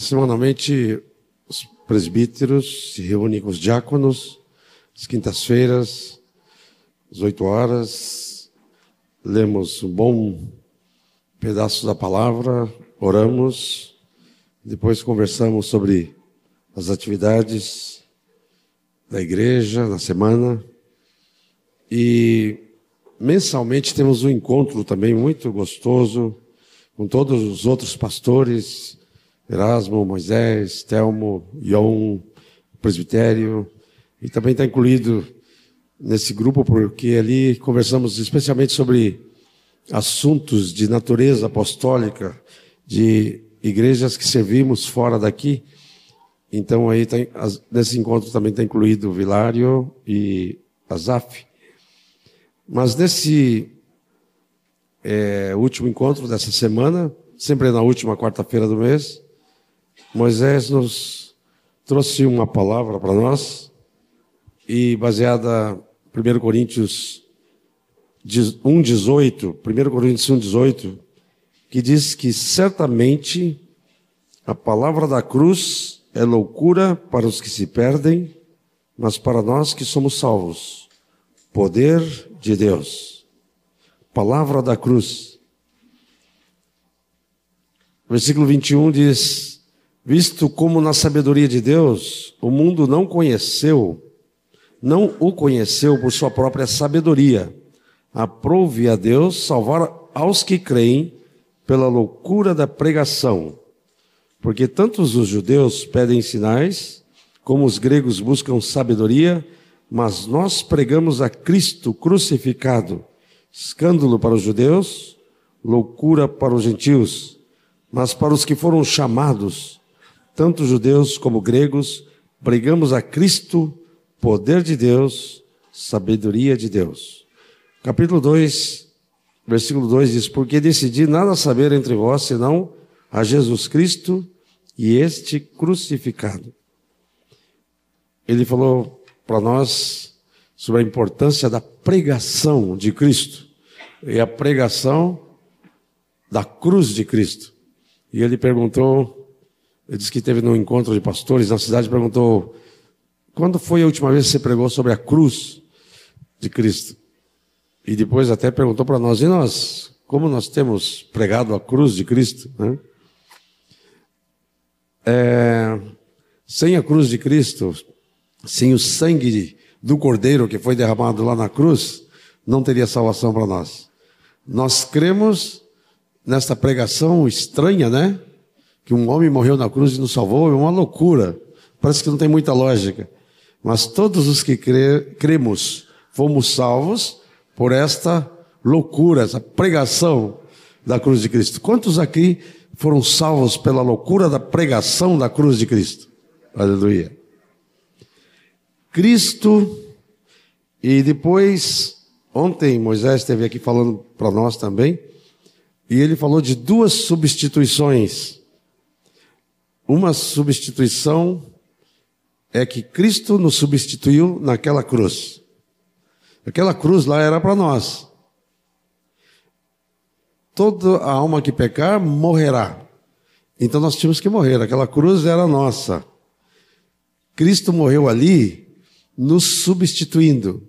Semanalmente, os presbíteros se reúnem com os diáconos, às quintas-feiras, às oito horas, lemos um bom pedaço da palavra, oramos, depois conversamos sobre as atividades da igreja na semana. E mensalmente temos um encontro também muito gostoso com todos os outros pastores, Erasmo, Moisés, Telmo, Ion, presbitério, e também está incluído nesse grupo porque ali conversamos especialmente sobre assuntos de natureza apostólica, de igrejas que servimos fora daqui. Então aí tá, nesse encontro também está incluído Vilário e Azaf. Mas nesse é, último encontro dessa semana, sempre na última quarta-feira do mês, Moisés nos trouxe uma palavra para nós e baseada em 1 Coríntios 1,18, 1 Coríntios 1,18, que diz que certamente a palavra da cruz é loucura para os que se perdem, mas para nós que somos salvos, poder de Deus. Palavra da cruz. Versículo 21 diz: visto como na sabedoria de Deus o mundo não conheceu, não o conheceu por sua própria sabedoria. Aprove a Deus salvar aos que creem pela loucura da pregação. Porque tantos os judeus pedem sinais, como os gregos buscam sabedoria, mas nós pregamos a Cristo crucificado, escândalo para os judeus, loucura para os gentios, mas para os que foram chamados, tanto judeus como gregos, pregamos a Cristo, poder de Deus, sabedoria de Deus. Capítulo 2, versículo 2 diz: Porque decidi nada saber entre vós senão a Jesus Cristo e este crucificado. Ele falou para nós sobre a importância da pregação de Cristo e a pregação da cruz de Cristo. E ele perguntou ele disse que teve num encontro de pastores na cidade perguntou: quando foi a última vez que você pregou sobre a cruz de Cristo? E depois até perguntou para nós: e nós? Como nós temos pregado a cruz de Cristo? Né? É, sem a cruz de Cristo, sem o sangue do Cordeiro que foi derramado lá na cruz, não teria salvação para nós. Nós cremos nesta pregação estranha, né? Que um homem morreu na cruz e nos salvou é uma loucura. Parece que não tem muita lógica. Mas todos os que cre cremos fomos salvos por esta loucura, essa pregação da cruz de Cristo. Quantos aqui foram salvos pela loucura da pregação da cruz de Cristo? Aleluia. Cristo, e depois, ontem Moisés esteve aqui falando para nós também, e ele falou de duas substituições uma substituição é que Cristo nos substituiu naquela cruz. Aquela cruz lá era para nós. Toda a alma que pecar morrerá. Então nós tínhamos que morrer. Aquela cruz era nossa. Cristo morreu ali, nos substituindo.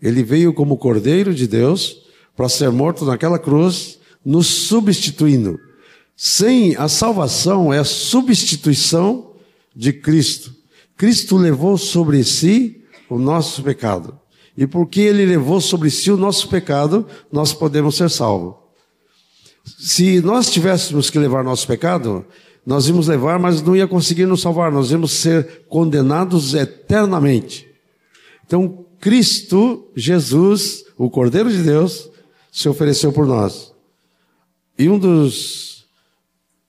Ele veio como Cordeiro de Deus para ser morto naquela cruz, nos substituindo. Sem a salvação é a substituição de Cristo. Cristo levou sobre si o nosso pecado. E porque ele levou sobre si o nosso pecado, nós podemos ser salvos. Se nós tivéssemos que levar nosso pecado, nós íamos levar, mas não ia conseguir nos salvar, nós íamos ser condenados eternamente. Então, Cristo, Jesus, o Cordeiro de Deus, se ofereceu por nós. E um dos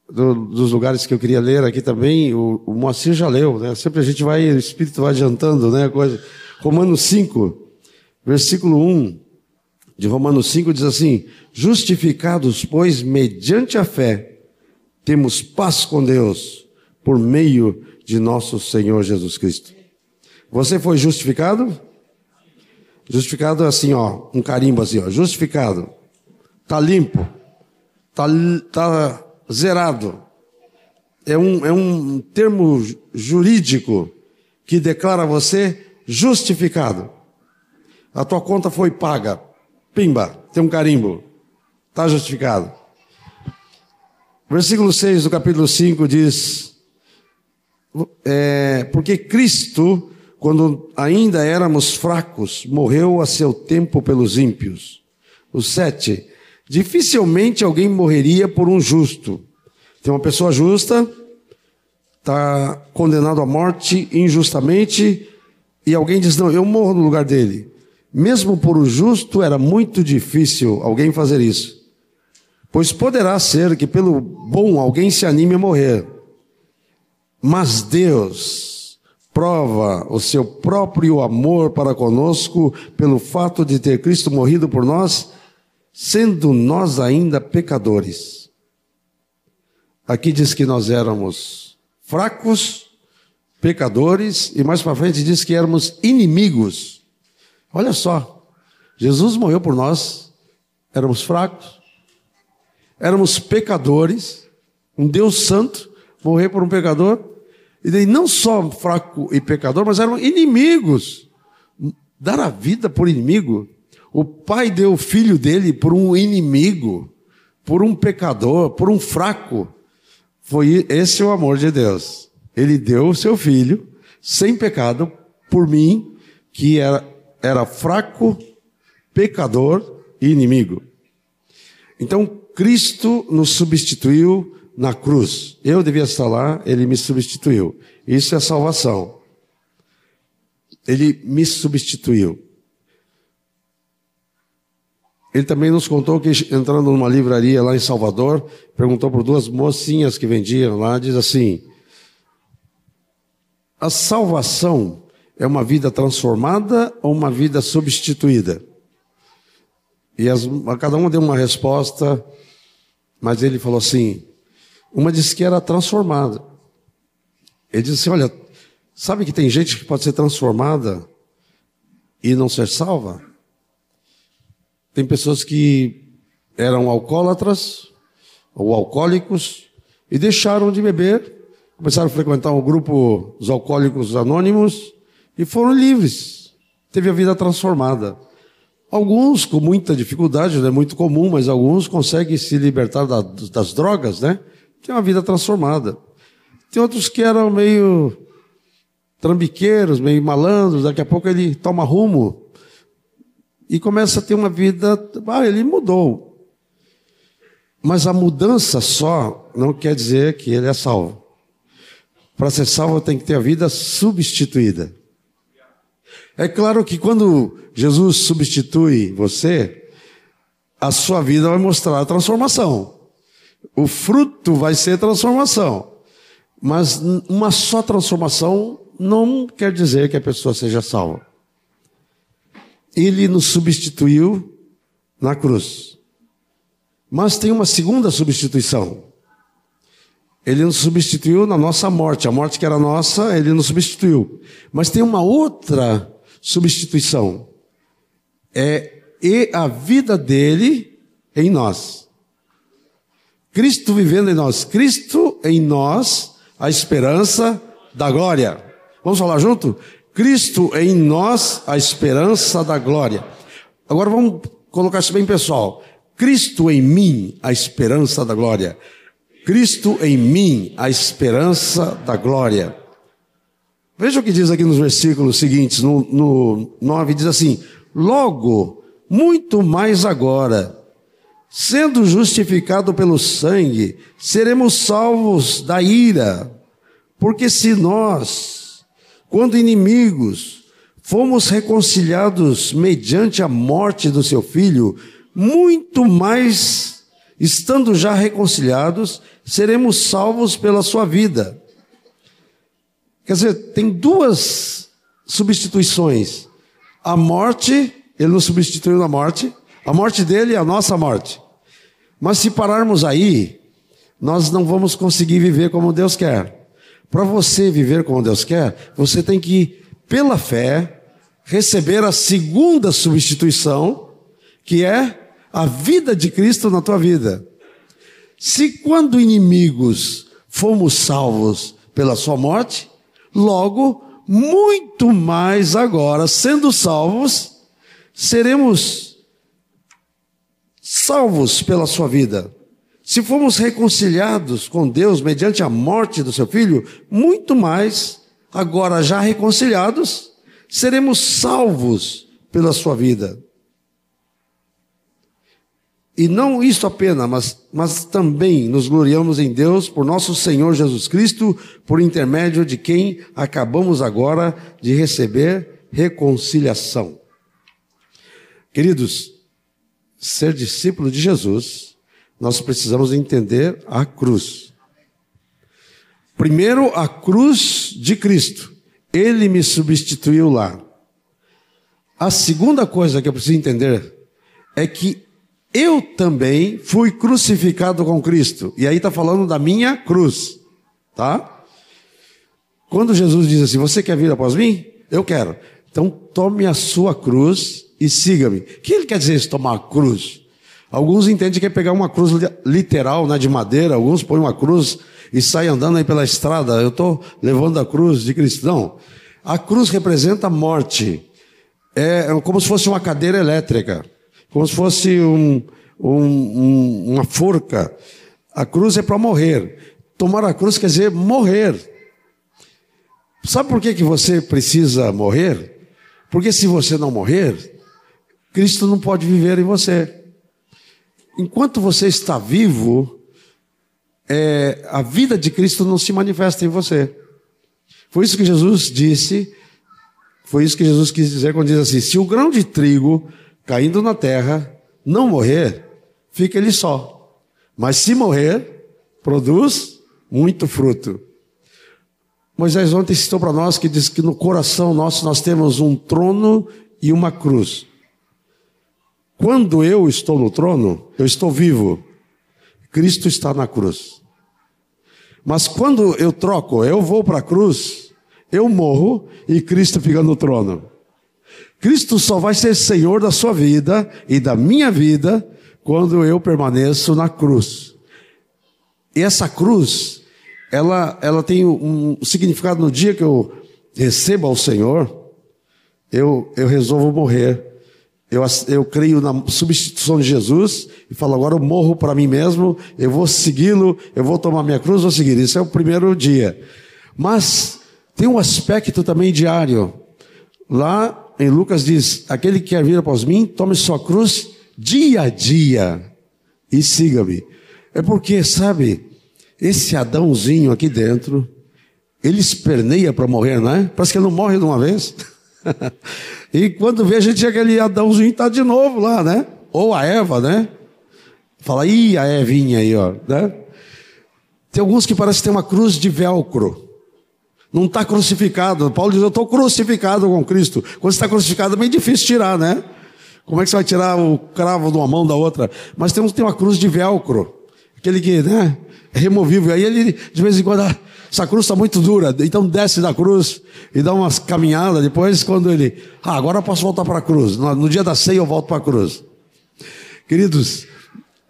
do, dos lugares que eu queria ler aqui também, o, o Moacir já leu, né? Sempre a gente vai, o Espírito vai adiantando, né? Coisa. Romanos 5, versículo 1 de Romanos 5 diz assim: Justificados, pois, mediante a fé, temos paz com Deus, por meio de nosso Senhor Jesus Cristo. Você foi justificado? Justificado assim, ó, um carimbo assim, ó, justificado. Tá limpo. Tá, tá zerado. é um, é um termo jurídico que declara você justificado. A tua conta foi paga. Pimba, tem um carimbo. Está justificado. Versículo 6 do capítulo 5 diz: é, Porque Cristo, quando ainda éramos fracos, morreu a seu tempo pelos ímpios. O 7. Dificilmente alguém morreria por um justo. Tem uma pessoa justa, está condenado à morte injustamente, e alguém diz: Não, eu morro no lugar dele. Mesmo por o justo, era muito difícil alguém fazer isso. Pois poderá ser que pelo bom alguém se anime a morrer. Mas Deus prova o seu próprio amor para conosco pelo fato de ter Cristo morrido por nós, sendo nós ainda pecadores. Aqui diz que nós éramos fracos, pecadores, e mais para frente diz que éramos inimigos. Olha só, Jesus morreu por nós, éramos fracos, éramos pecadores, um Deus santo morrer por um pecador, e daí não só fraco e pecador, mas eram inimigos. Dar a vida por inimigo. O pai deu o filho dele por um inimigo, por um pecador, por um fraco. Foi esse o amor de Deus. Ele deu o seu filho, sem pecado, por mim, que era, era fraco, pecador e inimigo. Então, Cristo nos substituiu na cruz. Eu devia estar lá, ele me substituiu. Isso é salvação. Ele me substituiu. Ele também nos contou que entrando numa livraria lá em Salvador, perguntou por duas mocinhas que vendiam lá, diz assim: A salvação é uma vida transformada ou uma vida substituída? E as, cada uma deu uma resposta, mas ele falou assim: uma disse que era transformada. Ele disse assim: Olha, sabe que tem gente que pode ser transformada e não ser salva? Tem pessoas que eram alcoólatras ou alcoólicos e deixaram de beber, começaram a frequentar um grupo dos alcoólicos anônimos e foram livres. Teve a vida transformada. Alguns com muita dificuldade, não é muito comum, mas alguns conseguem se libertar da, das drogas, né? Tem uma vida transformada. Tem outros que eram meio trambiqueiros, meio malandros, daqui a pouco ele toma rumo e começa a ter uma vida. Ah, ele mudou. Mas a mudança só não quer dizer que ele é salvo. Para ser salvo tem que ter a vida substituída. É claro que quando Jesus substitui você, a sua vida vai mostrar a transformação. O fruto vai ser transformação. Mas uma só transformação não quer dizer que a pessoa seja salva ele nos substituiu na cruz. Mas tem uma segunda substituição. Ele nos substituiu na nossa morte. A morte que era nossa, ele nos substituiu. Mas tem uma outra substituição. É e a vida dele em nós. Cristo vivendo em nós. Cristo em nós, a esperança da glória. Vamos falar junto? Cristo em nós, a esperança da glória. Agora vamos colocar isso bem pessoal. Cristo em mim, a esperança da glória. Cristo em mim, a esperança da glória. Veja o que diz aqui nos versículos seguintes, no, no 9, diz assim: Logo, muito mais agora, sendo justificado pelo sangue, seremos salvos da ira. Porque se nós, quando inimigos, fomos reconciliados mediante a morte do seu filho, muito mais, estando já reconciliados, seremos salvos pela sua vida. Quer dizer, tem duas substituições. A morte, ele nos substituiu na morte, a morte dele é a nossa morte. Mas se pararmos aí, nós não vamos conseguir viver como Deus quer. Para você viver como Deus quer, você tem que, pela fé, receber a segunda substituição, que é a vida de Cristo na tua vida. Se quando inimigos fomos salvos pela sua morte, logo, muito mais agora, sendo salvos, seremos salvos pela sua vida. Se fomos reconciliados com Deus mediante a morte do seu filho, muito mais, agora já reconciliados, seremos salvos pela sua vida. E não isso apenas, mas, mas também nos gloriamos em Deus por nosso Senhor Jesus Cristo, por intermédio de quem acabamos agora de receber reconciliação. Queridos, ser discípulo de Jesus, nós precisamos entender a cruz. Primeiro, a cruz de Cristo. Ele me substituiu lá. A segunda coisa que eu preciso entender é que eu também fui crucificado com Cristo. E aí está falando da minha cruz, tá? Quando Jesus diz assim: Você quer vir após mim? Eu quero. Então tome a sua cruz e siga-me. O que ele quer dizer isso, tomar a cruz? Alguns entendem que é pegar uma cruz literal, né, de madeira, alguns põem uma cruz e saem andando aí pela estrada. Eu estou levando a cruz de Cristo. Não. A cruz representa a morte. É como se fosse uma cadeira elétrica como se fosse um, um, um, uma forca. A cruz é para morrer. Tomar a cruz quer dizer morrer. Sabe por que, que você precisa morrer? Porque se você não morrer, Cristo não pode viver em você. Enquanto você está vivo, é, a vida de Cristo não se manifesta em você. Foi isso que Jesus disse, foi isso que Jesus quis dizer quando diz assim: se o grão de trigo caindo na terra, não morrer, fica ele só. Mas se morrer, produz muito fruto. Moisés ontem citou para nós que diz que no coração nosso nós temos um trono e uma cruz. Quando eu estou no trono, eu estou vivo. Cristo está na cruz. Mas quando eu troco, eu vou para a cruz, eu morro e Cristo fica no trono. Cristo só vai ser Senhor da sua vida e da minha vida quando eu permaneço na cruz. E essa cruz, ela, ela tem um significado no dia que eu recebo ao Senhor, eu, eu resolvo morrer. Eu, eu creio na substituição de Jesus e falo, agora eu morro para mim mesmo, eu vou segui-lo, eu vou tomar minha cruz, vou seguir. Isso é o primeiro dia. Mas tem um aspecto também diário. Lá em Lucas diz: Aquele que quer vir após mim, tome sua cruz dia a dia e siga-me. É porque, sabe, esse Adãozinho aqui dentro, ele esperneia para morrer, não é? Parece que ele não morre de uma vez. e quando vê, a gente aquele Adãozinho está de novo lá, né? Ou a Eva, né? Fala, ih, a Evinha aí, ó, né? Tem alguns que parecem ter uma cruz de velcro. Não está crucificado. Paulo diz: Eu estou crucificado com Cristo. Quando está crucificado é bem difícil tirar, né? Como é que você vai tirar o cravo de uma mão da outra? Mas temos tem uma cruz de velcro, aquele que né, é removível. Aí ele, de vez em quando, essa cruz está muito dura, então desce da cruz e dá umas caminhadas. Depois, quando ele, ah, agora eu posso voltar para a cruz. No, no dia da ceia eu volto para a cruz. Queridos,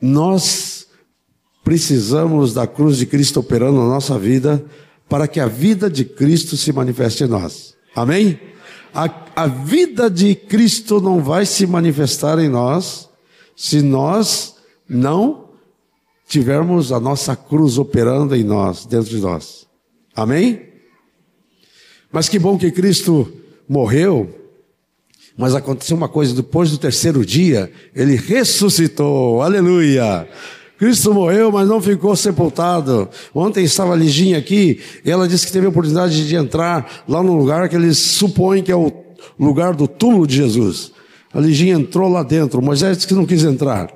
nós precisamos da cruz de Cristo operando na nossa vida para que a vida de Cristo se manifeste em nós. Amém? A, a vida de Cristo não vai se manifestar em nós se nós não tivermos a nossa cruz operando em nós, dentro de nós. Amém? Mas que bom que Cristo morreu, mas aconteceu uma coisa, depois do terceiro dia, ele ressuscitou, aleluia! Cristo morreu, mas não ficou sepultado. Ontem estava a Liginha aqui, e ela disse que teve a oportunidade de entrar lá no lugar que eles supõem que é o lugar do túmulo de Jesus. A Liginha entrou lá dentro, Moisés disse que não quis entrar.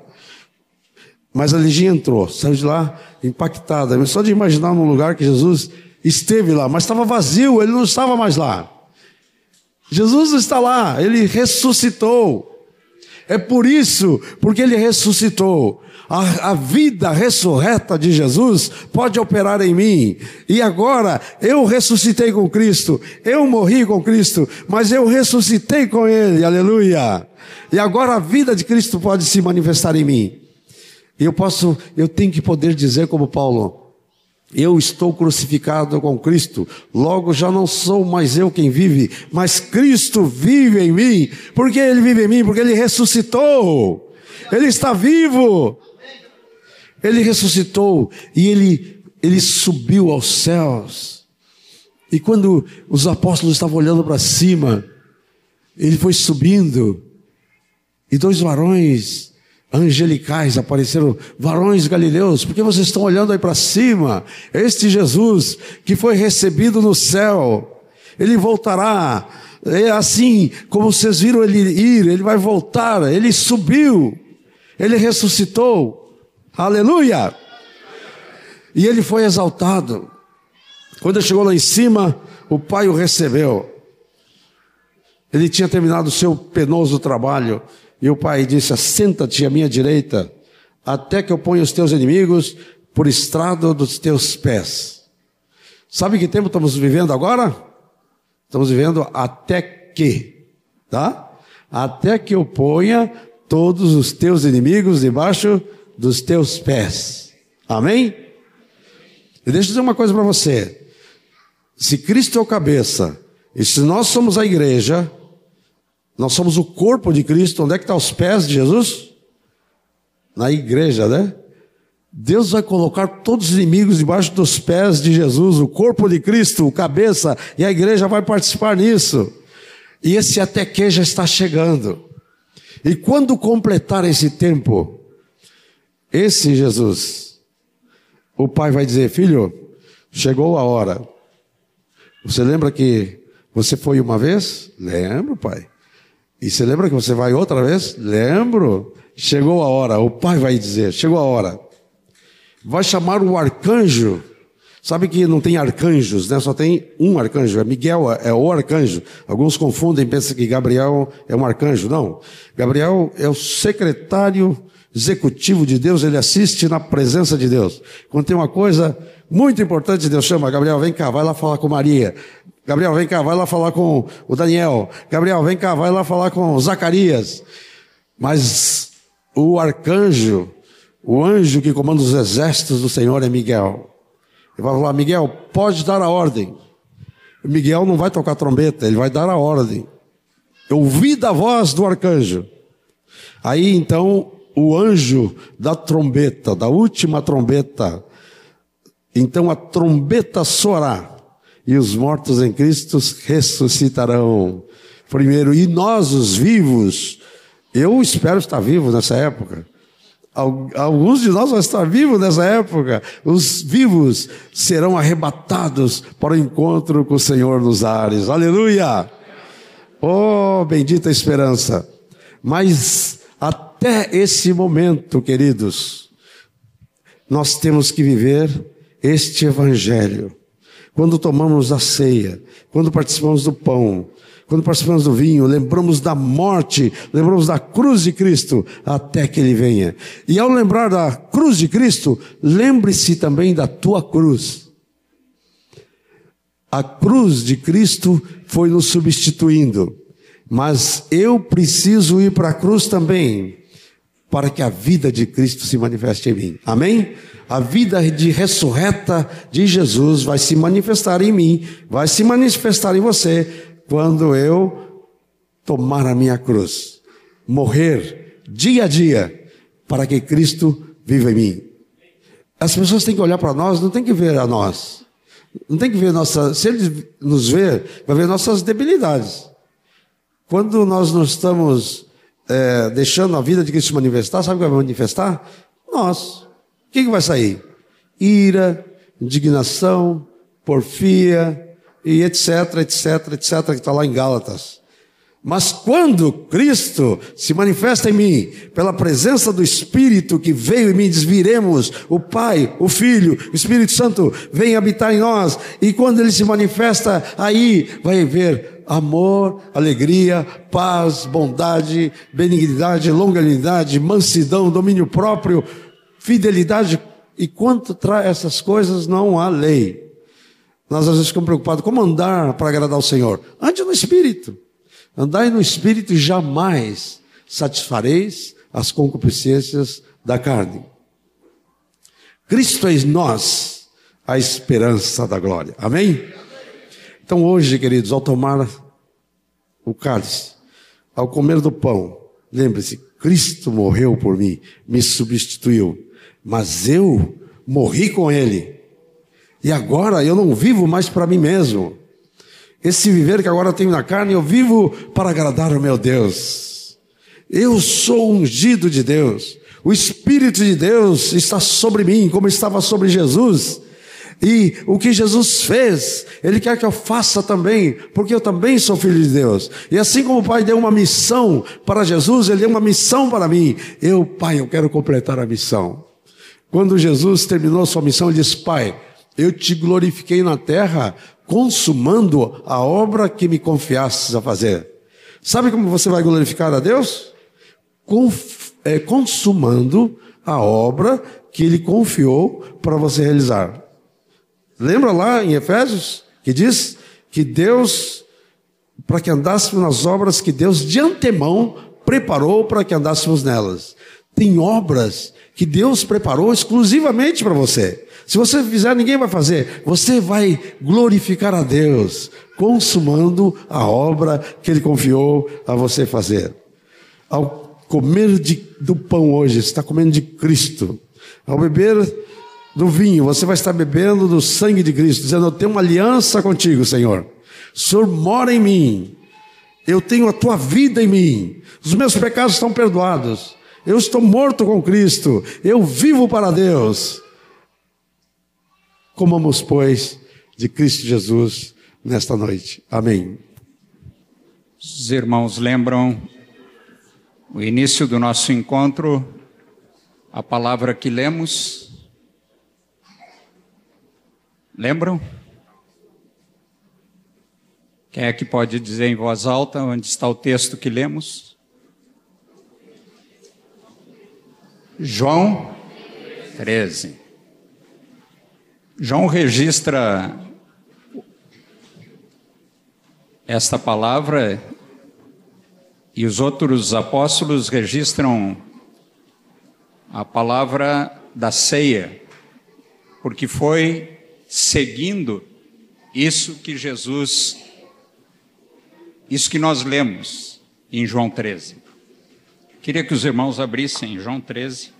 Mas a Liginha entrou, saiu de lá impactada. Só de imaginar num lugar que Jesus esteve lá, mas estava vazio, ele não estava mais lá. Jesus está lá, ele ressuscitou. É por isso, porque ele ressuscitou, a, a, vida ressurreta de Jesus pode operar em mim. E agora eu ressuscitei com Cristo, eu morri com Cristo, mas eu ressuscitei com Ele, aleluia. E agora a vida de Cristo pode se manifestar em mim. E eu posso, eu tenho que poder dizer como Paulo, Eu estou crucificado com Cristo, logo já não sou mais eu quem vive, mas Cristo vive em mim. Por que Ele vive em mim? Porque Ele ressuscitou. Ele está vivo. Ele ressuscitou e Ele, Ele subiu aos céus. E quando os apóstolos estavam olhando para cima, Ele foi subindo, e dois varões angelicais apareceram, varões galileus, porque vocês estão olhando aí para cima? Este Jesus que foi recebido no céu, ele voltará. É assim como vocês viram ele ir, ele vai voltar, ele subiu, ele ressuscitou. Aleluia! E ele foi exaltado. Quando ele chegou lá em cima, o pai o recebeu. Ele tinha terminado o seu penoso trabalho e o pai disse: Assenta-te à minha direita, até que eu ponha os teus inimigos por estrado dos teus pés. Sabe que tempo estamos vivendo agora? Estamos vivendo até que, tá? Até que eu ponha todos os teus inimigos debaixo dos teus pés. Amém? E deixa eu dizer uma coisa para você. Se Cristo é o cabeça, e se nós somos a igreja, nós somos o corpo de Cristo. Onde é que estão tá os pés de Jesus? Na igreja, né? Deus vai colocar todos os inimigos debaixo dos pés de Jesus, o corpo de Cristo, o cabeça, e a igreja vai participar nisso. E esse até que já está chegando. E quando completar esse tempo, esse Jesus, o pai vai dizer: Filho, chegou a hora. Você lembra que você foi uma vez? Lembro, pai. E você lembra que você vai outra vez? Lembro. Chegou a hora, o pai vai dizer: chegou a hora. Vai chamar o arcanjo. Sabe que não tem arcanjos, né? Só tem um arcanjo. É Miguel é o arcanjo. Alguns confundem, pensam que Gabriel é um arcanjo. Não. Gabriel é o secretário executivo de Deus, ele assiste na presença de Deus. Quando tem uma coisa muito importante, Deus chama, Gabriel, vem cá, vai lá falar com Maria. Gabriel, vem cá, vai lá falar com o Daniel. Gabriel, vem cá, vai lá falar com Zacarias. Mas o arcanjo, o anjo que comanda os exércitos do Senhor é Miguel. Ele vai falar, Miguel, pode dar a ordem. Miguel não vai tocar trombeta, ele vai dar a ordem. Eu ouvi da voz do arcanjo. Aí então o anjo da trombeta, da última trombeta, então a trombeta soará e os mortos em Cristo ressuscitarão. Primeiro, e nós, os vivos, eu espero estar vivo nessa época. Alguns de nós vão estar vivos nessa época. Os vivos serão arrebatados para o encontro com o Senhor nos ares. Aleluia! Oh, bendita esperança. Mas até esse momento, queridos, nós temos que viver este evangelho quando tomamos a ceia, quando participamos do pão, quando participamos do vinho, lembramos da morte, lembramos da cruz de Cristo até que Ele venha. E ao lembrar da cruz de Cristo, lembre-se também da tua cruz. A cruz de Cristo foi nos substituindo, mas eu preciso ir para a cruz também, para que a vida de Cristo se manifeste em mim. Amém? a vida de ressurreta de Jesus vai se manifestar em mim, vai se manifestar em você, quando eu tomar a minha cruz, morrer dia a dia, para que Cristo viva em mim. As pessoas têm que olhar para nós, não tem que ver a nós. Não tem que ver nossa. Se ele nos ver, vai ver nossas debilidades. Quando nós não estamos é, deixando a vida de Cristo se manifestar, sabe o que vai manifestar? Nós. O que, que vai sair? Ira, indignação, porfia e etc, etc, etc, que está lá em Gálatas. Mas quando Cristo se manifesta em mim, pela presença do Espírito que veio em mim, desviremos o Pai, o Filho, o Espírito Santo vem habitar em nós, e quando ele se manifesta, aí vai haver amor, alegria, paz, bondade, benignidade, longanimidade, mansidão, domínio próprio, fidelidade, e quanto traz essas coisas, não há lei. Nós às vezes ficamos preocupados, como andar para agradar o Senhor? Ande no Espírito. Andai no Espírito e jamais satisfareis as concupiscências da carne. Cristo é em nós, a esperança da glória. Amém? Então hoje, queridos, ao tomar o cálice, ao comer do pão, lembre-se, Cristo morreu por mim, me substituiu, mas eu morri com Ele. E agora eu não vivo mais para mim mesmo. Esse viver que agora tenho na carne, eu vivo para agradar o meu Deus. Eu sou ungido de Deus. O Espírito de Deus está sobre mim, como estava sobre Jesus. E o que Jesus fez, Ele quer que eu faça também, porque eu também sou filho de Deus. E assim como o Pai deu uma missão para Jesus, Ele deu uma missão para mim. Eu, Pai, eu quero completar a missão. Quando Jesus terminou sua missão, ele disse: Pai, eu te glorifiquei na terra, consumando a obra que me confiastes a fazer. Sabe como você vai glorificar a Deus? É, consumando a obra que Ele confiou para você realizar. Lembra lá em Efésios que diz que Deus, para que andássemos nas obras que Deus de antemão preparou para que andássemos nelas. Tem obras que Deus preparou exclusivamente para você. Se você fizer, ninguém vai fazer. Você vai glorificar a Deus, consumando a obra que Ele confiou a você fazer. Ao comer de, do pão hoje, você está comendo de Cristo. Ao beber do vinho, você vai estar bebendo do sangue de Cristo, dizendo: Eu tenho uma aliança contigo, Senhor. O Senhor mora em mim. Eu tenho a tua vida em mim. Os meus pecados estão perdoados. Eu estou morto com Cristo. Eu vivo para Deus. Comamos, pois, de Cristo Jesus nesta noite. Amém. Os irmãos lembram o início do nosso encontro, a palavra que lemos Lembram? Quem é que pode dizer em voz alta onde está o texto que lemos? João 13. João registra esta palavra e os outros apóstolos registram a palavra da ceia, porque foi seguindo isso que Jesus, isso que nós lemos em João 13. Queria que os irmãos abrissem João 13.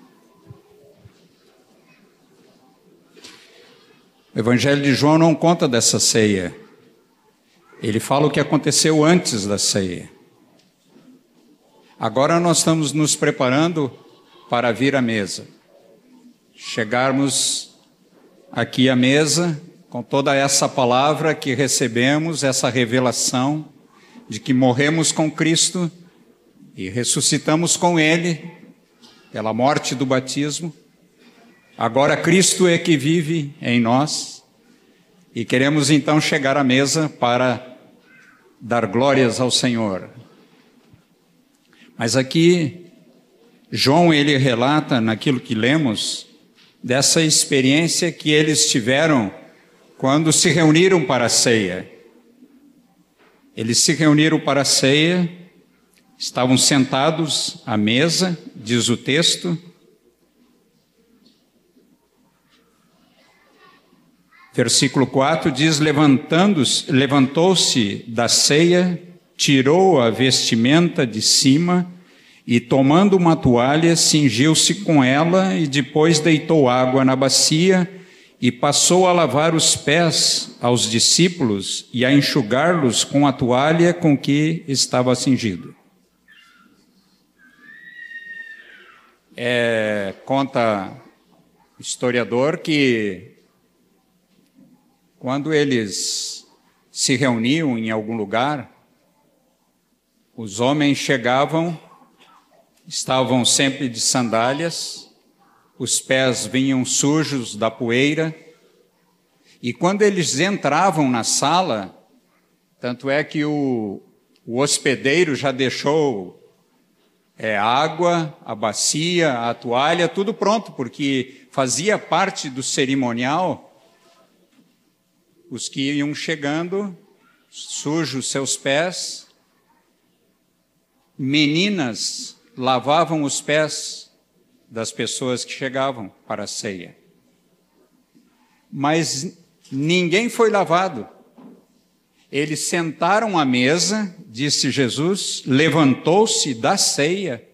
O Evangelho de João não conta dessa ceia. Ele fala o que aconteceu antes da ceia. Agora nós estamos nos preparando para vir à mesa. Chegarmos aqui à mesa com toda essa palavra que recebemos, essa revelação de que morremos com Cristo e ressuscitamos com Ele pela morte do batismo. Agora Cristo é que vive em nós e queremos então chegar à mesa para dar glórias ao Senhor. Mas aqui João ele relata naquilo que lemos dessa experiência que eles tiveram quando se reuniram para a ceia. Eles se reuniram para a ceia, estavam sentados à mesa, diz o texto. Versículo 4 diz: levantou-se da ceia, tirou a vestimenta de cima e tomando uma toalha, cingiu-se com ela e depois deitou água na bacia e passou a lavar os pés aos discípulos e a enxugar-los com a toalha com que estava cingido. É, conta o historiador que quando eles se reuniam em algum lugar, os homens chegavam estavam sempre de sandálias, os pés vinham sujos da poeira, e quando eles entravam na sala, tanto é que o, o hospedeiro já deixou é, água, a bacia, a toalha, tudo pronto, porque fazia parte do cerimonial. Os que iam chegando, sujos seus pés, meninas lavavam os pés das pessoas que chegavam para a ceia. mas ninguém foi lavado. Eles sentaram à mesa, disse Jesus, levantou-se da ceia,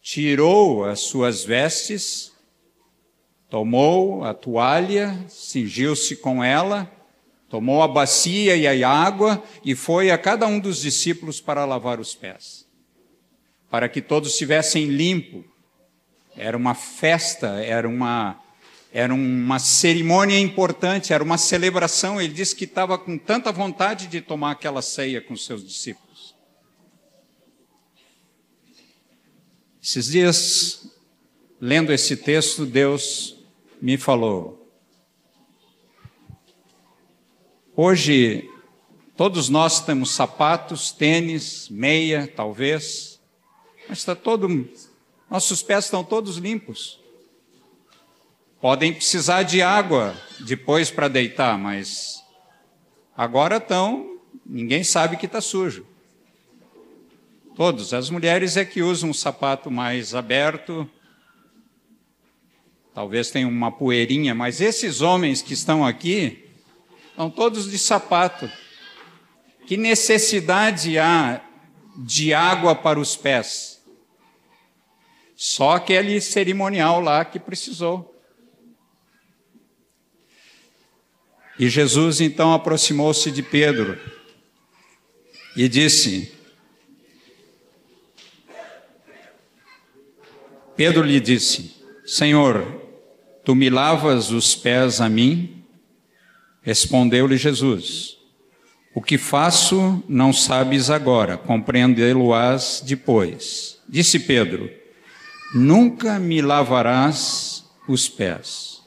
tirou as suas vestes, tomou a toalha, cingiu-se com ela, tomou a bacia e a água e foi a cada um dos discípulos para lavar os pés, para que todos estivessem limpo. Era uma festa, era uma era uma cerimônia importante, era uma celebração. Ele disse que estava com tanta vontade de tomar aquela ceia com seus discípulos. Esses dias, lendo esse texto, Deus me falou. Hoje, todos nós temos sapatos, tênis, meia, talvez, mas está todo, nossos pés estão todos limpos. Podem precisar de água depois para deitar, mas agora estão, ninguém sabe que está sujo. Todos. As mulheres é que usam um sapato mais aberto, talvez tenham uma poeirinha, mas esses homens que estão aqui estão todos de sapato. Que necessidade há de água para os pés? Só aquele cerimonial lá que precisou. E Jesus então aproximou-se de Pedro e disse: Pedro lhe disse: Senhor, tu me lavas os pés a mim? Respondeu-lhe Jesus: O que faço não sabes agora, compreendê-lo-ás depois. Disse Pedro: Nunca me lavarás os pés.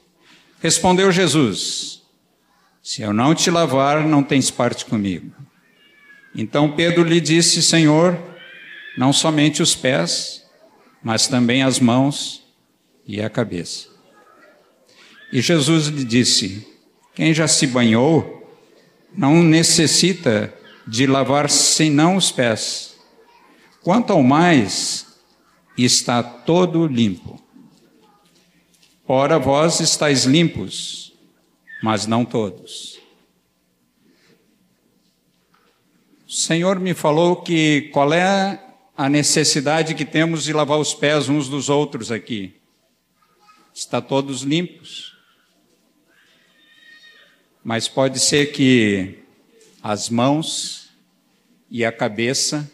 Respondeu Jesus: se eu não te lavar, não tens parte comigo. Então Pedro lhe disse: Senhor, não somente os pés, mas também as mãos e a cabeça. E Jesus lhe disse: Quem já se banhou não necessita de lavar senão os pés. Quanto ao mais, está todo limpo. Ora, vós estáis limpos mas não todos. O Senhor me falou que qual é a necessidade que temos de lavar os pés uns dos outros aqui. Está todos limpos. Mas pode ser que as mãos e a cabeça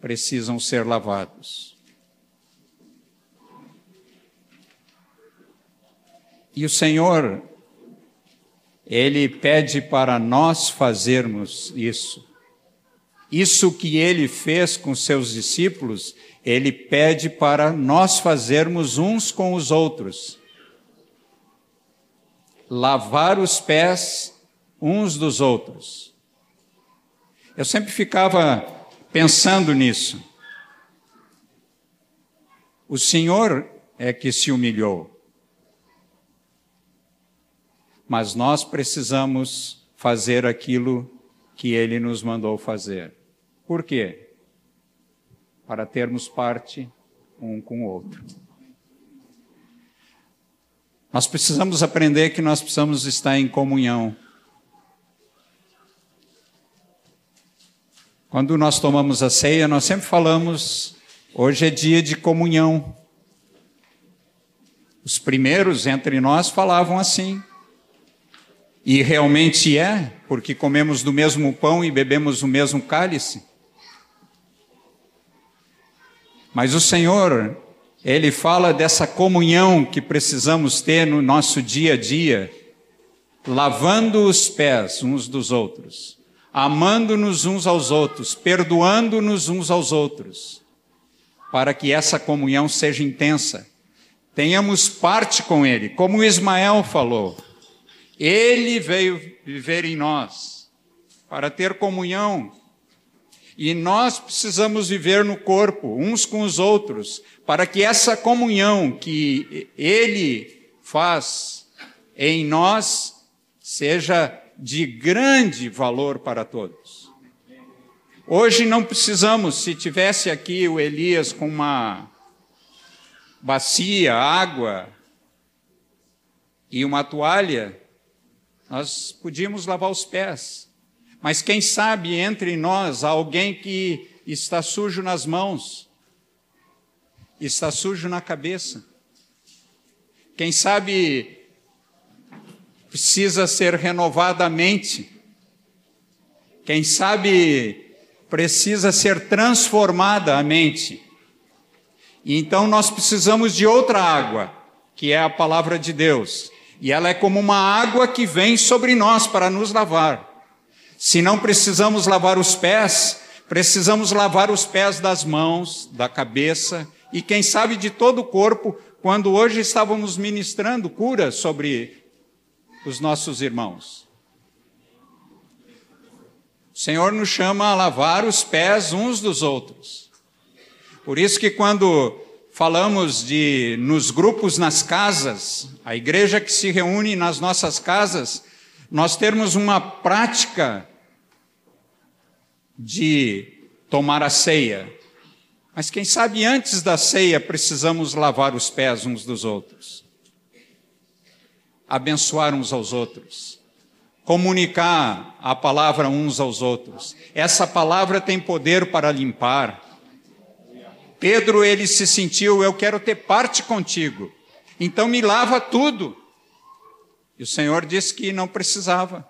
precisam ser lavados. E o Senhor ele pede para nós fazermos isso. Isso que ele fez com seus discípulos, ele pede para nós fazermos uns com os outros. Lavar os pés uns dos outros. Eu sempre ficava pensando nisso. O Senhor é que se humilhou mas nós precisamos fazer aquilo que ele nos mandou fazer. Por quê? Para termos parte um com o outro. Nós precisamos aprender que nós precisamos estar em comunhão. Quando nós tomamos a ceia, nós sempre falamos, hoje é dia de comunhão. Os primeiros entre nós falavam assim: e realmente é, porque comemos do mesmo pão e bebemos o mesmo cálice. Mas o Senhor, Ele fala dessa comunhão que precisamos ter no nosso dia a dia, lavando os pés uns dos outros, amando-nos uns aos outros, perdoando-nos uns aos outros, para que essa comunhão seja intensa. Tenhamos parte com Ele, como Ismael falou. Ele veio viver em nós para ter comunhão. E nós precisamos viver no corpo, uns com os outros, para que essa comunhão que Ele faz em nós seja de grande valor para todos. Hoje não precisamos, se tivesse aqui o Elias com uma bacia, água, e uma toalha, nós podíamos lavar os pés. Mas quem sabe entre nós há alguém que está sujo nas mãos, está sujo na cabeça. Quem sabe precisa ser renovada a mente. Quem sabe precisa ser transformada a mente. E então nós precisamos de outra água, que é a palavra de Deus. E ela é como uma água que vem sobre nós para nos lavar. Se não precisamos lavar os pés, precisamos lavar os pés das mãos, da cabeça e quem sabe de todo o corpo, quando hoje estávamos ministrando cura sobre os nossos irmãos. O Senhor nos chama a lavar os pés uns dos outros. Por isso que quando falamos de nos grupos nas casas, a igreja que se reúne nas nossas casas, nós termos uma prática de tomar a ceia. Mas quem sabe antes da ceia precisamos lavar os pés uns dos outros, abençoar uns aos outros, comunicar a palavra uns aos outros. Essa palavra tem poder para limpar. Pedro, ele se sentiu, eu quero ter parte contigo. Então me lava tudo. E o Senhor disse que não precisava.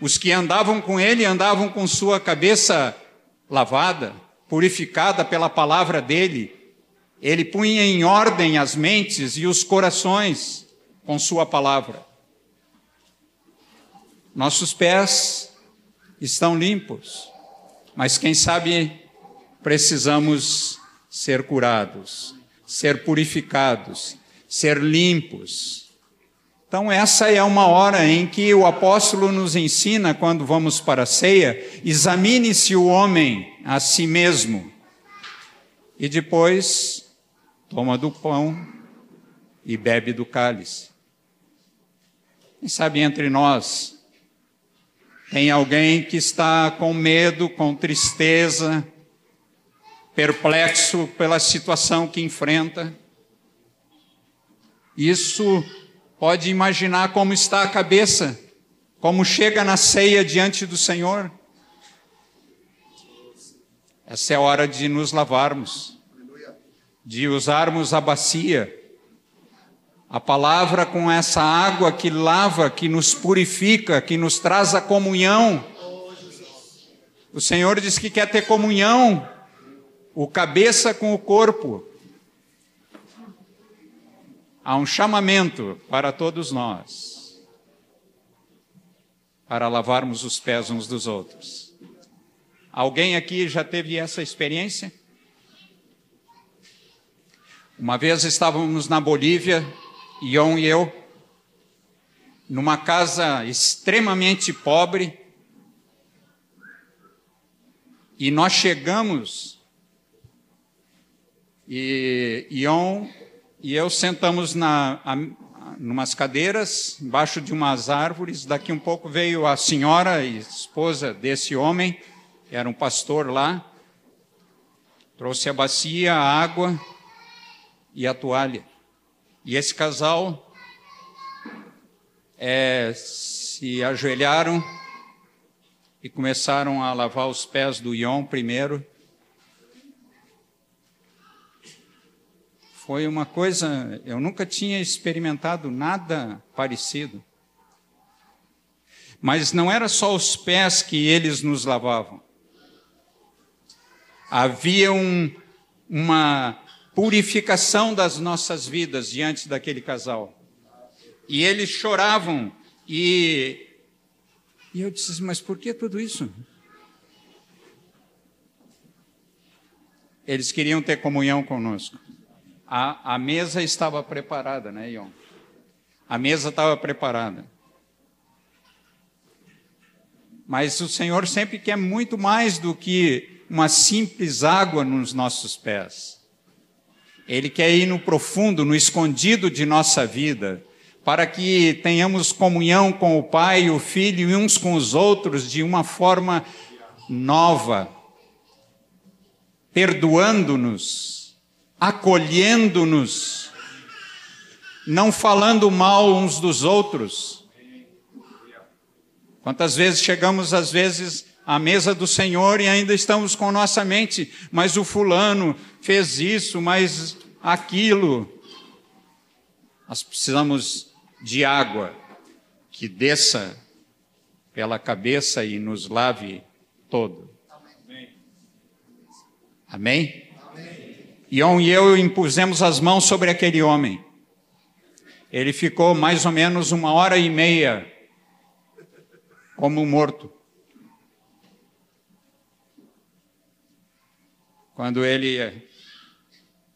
Os que andavam com ele andavam com sua cabeça lavada, purificada pela palavra dele. Ele punha em ordem as mentes e os corações com sua palavra. Nossos pés estão limpos, mas quem sabe precisamos ser curados, ser purificados, ser limpos então, essa é uma hora em que o apóstolo nos ensina, quando vamos para a ceia, examine-se o homem a si mesmo. E depois, toma do pão e bebe do cálice. Quem sabe entre nós tem alguém que está com medo, com tristeza, perplexo pela situação que enfrenta. Isso Pode imaginar como está a cabeça, como chega na ceia diante do Senhor. Essa é a hora de nos lavarmos, de usarmos a bacia, a palavra com essa água que lava, que nos purifica, que nos traz a comunhão. O Senhor diz que quer ter comunhão, o cabeça com o corpo há um chamamento para todos nós para lavarmos os pés uns dos outros. Alguém aqui já teve essa experiência? Uma vez estávamos na Bolívia, Ion e eu, numa casa extremamente pobre, e nós chegamos, e Ion e eu sentamos na, a, numas cadeiras, embaixo de umas árvores. Daqui um pouco veio a senhora e esposa desse homem, era um pastor lá, trouxe a bacia, a água e a toalha. E esse casal é, se ajoelharam e começaram a lavar os pés do Ion primeiro Foi uma coisa, eu nunca tinha experimentado nada parecido. Mas não era só os pés que eles nos lavavam. Havia um, uma purificação das nossas vidas diante daquele casal. E eles choravam e e eu disse, mas por que tudo isso? Eles queriam ter comunhão conosco a, a mesa estava preparada, né, Ion? A mesa estava preparada. Mas o Senhor sempre quer muito mais do que uma simples água nos nossos pés. Ele quer ir no profundo, no escondido de nossa vida, para que tenhamos comunhão com o Pai e o Filho e uns com os outros de uma forma nova, perdoando-nos, acolhendo-nos, não falando mal uns dos outros. Quantas vezes chegamos, às vezes, à mesa do Senhor e ainda estamos com nossa mente, mas o fulano fez isso, mas aquilo. Nós precisamos de água que desça pela cabeça e nos lave todo. Amém? Ion e eu impusemos as mãos sobre aquele homem. Ele ficou mais ou menos uma hora e meia como morto. Quando ele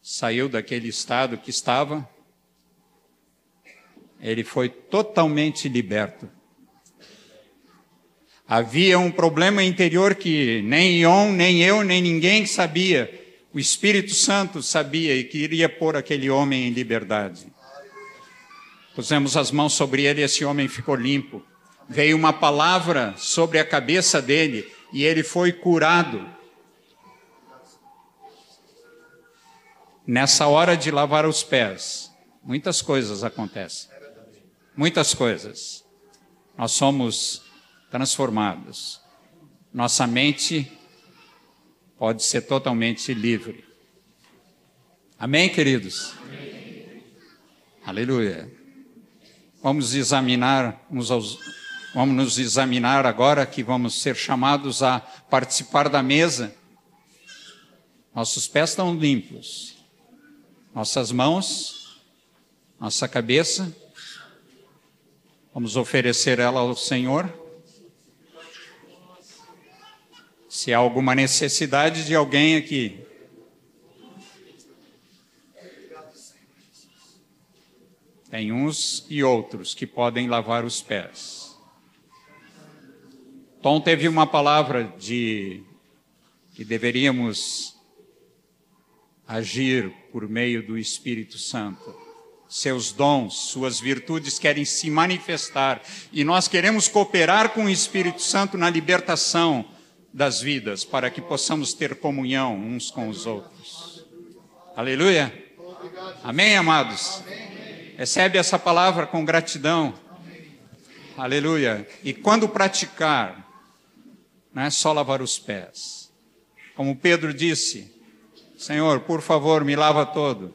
saiu daquele estado que estava, ele foi totalmente liberto. Havia um problema interior que nem Ion, nem eu, nem ninguém sabia. O Espírito Santo sabia e queria pôr aquele homem em liberdade. Pusemos as mãos sobre ele e esse homem ficou limpo. Veio uma palavra sobre a cabeça dele e ele foi curado. Nessa hora de lavar os pés, muitas coisas acontecem. Muitas coisas. Nós somos transformados. Nossa mente pode ser totalmente livre. Amém, queridos? Amém. Aleluia. Vamos examinar uns aos, vamos nos examinar agora que vamos ser chamados a participar da mesa. Nossos pés estão limpos. Nossas mãos, nossa cabeça, vamos oferecer ela ao Senhor. Se há alguma necessidade de alguém aqui. Tem uns e outros que podem lavar os pés. Tom teve uma palavra de que deveríamos agir por meio do Espírito Santo. Seus dons, suas virtudes querem se manifestar e nós queremos cooperar com o Espírito Santo na libertação das vidas, para que possamos ter comunhão uns com os outros. Aleluia. Amém, amados? Recebe essa palavra com gratidão. Aleluia. E quando praticar, não é só lavar os pés. Como Pedro disse, Senhor, por favor, me lava todo.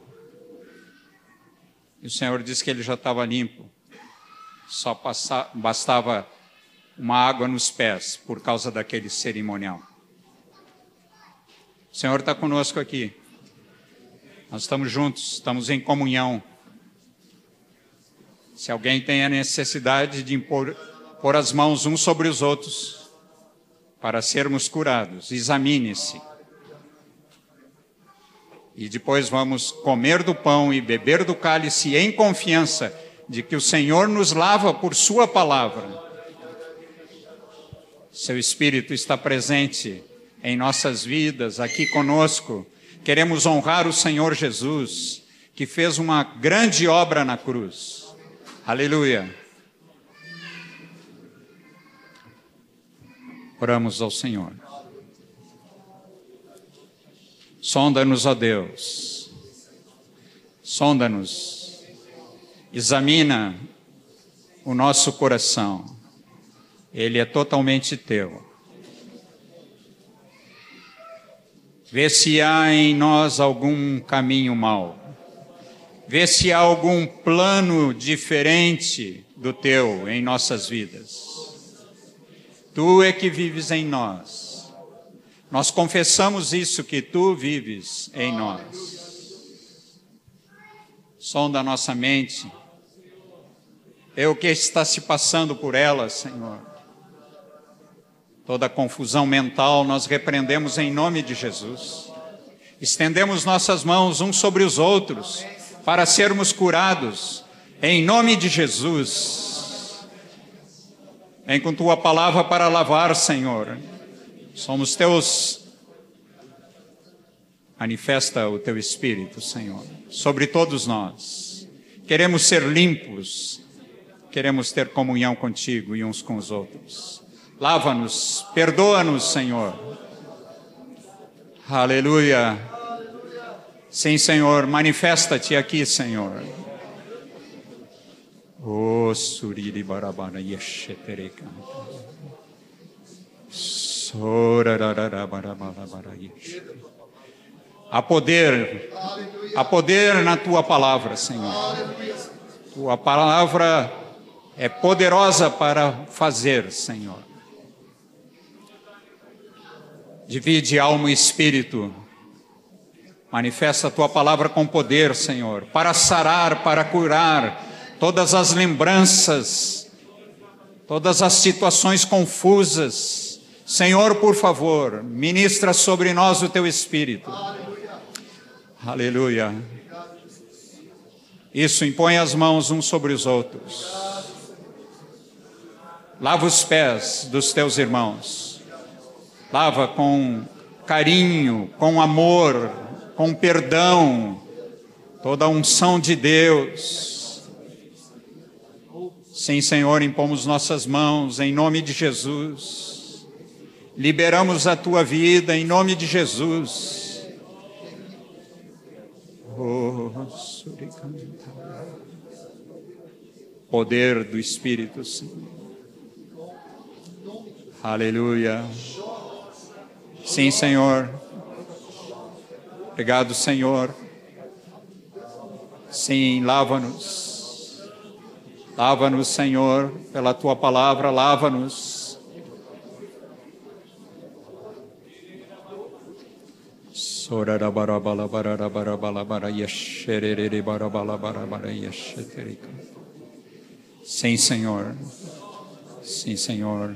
E o Senhor disse que ele já estava limpo. Só passava, bastava uma água nos pés por causa daquele cerimonial. O Senhor está conosco aqui. Nós estamos juntos, estamos em comunhão. Se alguém tem a necessidade de impor, pôr as mãos uns sobre os outros para sermos curados, examine-se. E depois vamos comer do pão e beber do cálice em confiança de que o Senhor nos lava por Sua palavra seu Espírito está presente em nossas vidas, aqui conosco. Queremos honrar o Senhor Jesus, que fez uma grande obra na cruz. Aleluia. Oramos ao Senhor. Sonda-nos, ó Deus. Sonda-nos. Examina o nosso coração ele é totalmente teu. Vê se há em nós algum caminho mau. Vê se há algum plano diferente do teu em nossas vidas. Tu é que vives em nós. Nós confessamos isso que tu vives em nós. Sonda a nossa mente. É o que está se passando por ela, Senhor Toda confusão mental nós repreendemos em nome de Jesus. Estendemos nossas mãos uns sobre os outros para sermos curados em nome de Jesus. Vem com tua palavra para lavar, Senhor. Somos teus. Manifesta o teu espírito, Senhor, sobre todos nós. Queremos ser limpos, queremos ter comunhão contigo e uns com os outros. Lava-nos, perdoa-nos, Senhor. Aleluia. Sim, Senhor, manifesta-te aqui, Senhor. O suriri barabara yeshetereka. Há poder, há poder na tua palavra, Senhor. Tua palavra é poderosa para fazer, Senhor. Divide alma e espírito. Manifesta a tua palavra com poder, Senhor, para sarar, para curar todas as lembranças, todas as situações confusas. Senhor, por favor, ministra sobre nós o teu espírito. Aleluia. Aleluia. Isso, impõe as mãos uns sobre os outros. Lava os pés dos teus irmãos. Lava com carinho, com amor, com perdão, toda a unção de Deus. Sim, Senhor, impomos nossas mãos em nome de Jesus. Liberamos a tua vida em nome de Jesus. Oh, Poder do Espírito Santo. Aleluia. Sim, Senhor. Obrigado, Senhor. Sim, lava-nos. Lava-nos, Senhor, pela tua palavra, lava-nos. Sim, Senhor. Sim, Senhor.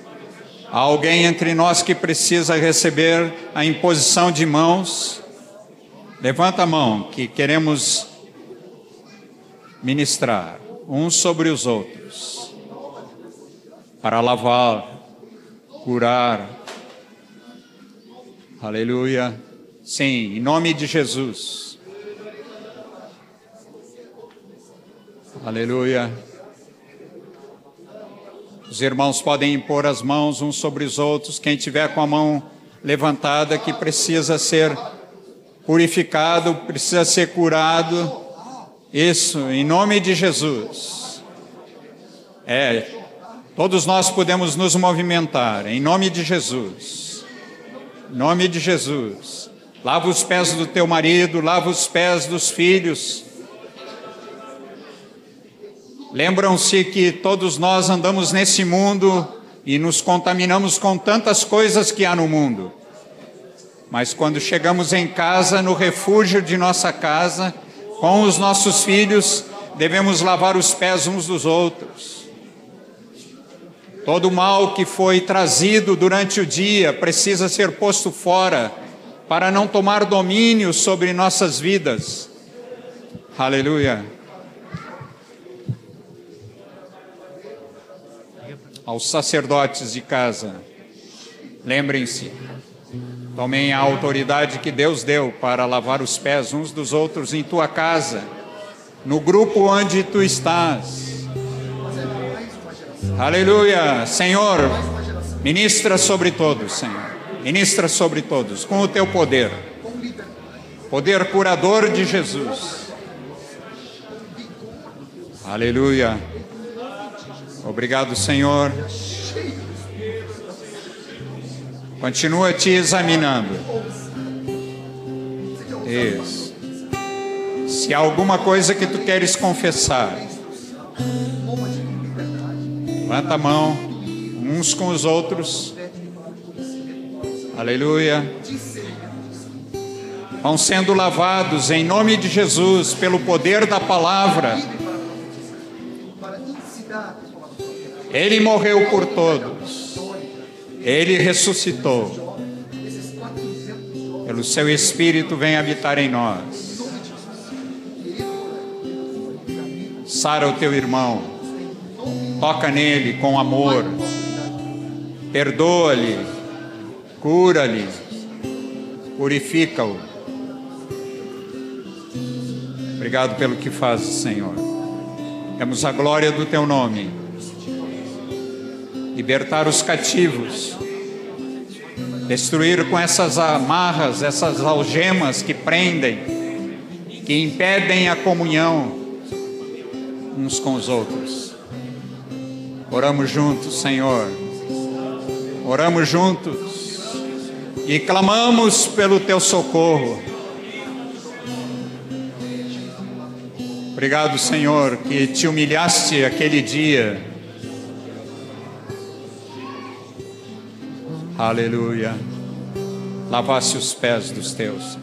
Há alguém entre nós que precisa receber a imposição de mãos? Levanta a mão que queremos ministrar uns sobre os outros para lavar, curar. Aleluia Sim, em nome de Jesus. Aleluia. Os irmãos podem impor as mãos uns sobre os outros. Quem tiver com a mão levantada que precisa ser purificado, precisa ser curado. Isso, em nome de Jesus. É, todos nós podemos nos movimentar, em nome de Jesus. Em nome de Jesus. Lava os pés do teu marido, lava os pés dos filhos. Lembram-se que todos nós andamos nesse mundo e nos contaminamos com tantas coisas que há no mundo. Mas quando chegamos em casa, no refúgio de nossa casa, com os nossos filhos, devemos lavar os pés uns dos outros. Todo mal que foi trazido durante o dia precisa ser posto fora para não tomar domínio sobre nossas vidas. Aleluia. Aos sacerdotes de casa, lembrem-se, tomem a autoridade que Deus deu para lavar os pés uns dos outros em tua casa, no grupo onde tu estás. Aleluia. Senhor, ministra sobre todos, Senhor. Ministra sobre todos com o teu poder, poder curador de Jesus. Aleluia. Obrigado, Senhor. Continua te examinando. Isso. Se há alguma coisa que tu queres confessar, levanta a mão, uns com os outros. Aleluia. Vão sendo lavados em nome de Jesus pelo poder da palavra. Ele morreu por todos. Ele ressuscitou. Pelo seu Espírito vem habitar em nós. Sara o teu irmão. Toca nele com amor. Perdoa-lhe. Cura-lhe. Purifica-o. Obrigado pelo que fazes, Senhor. Temos a glória do teu nome. Libertar os cativos. Destruir com essas amarras, essas algemas que prendem, que impedem a comunhão uns com os outros. Oramos juntos, Senhor. Oramos juntos e clamamos pelo teu socorro. Obrigado, Senhor, que te humilhaste aquele dia. Aleluia. Lavasse os pés dos teus.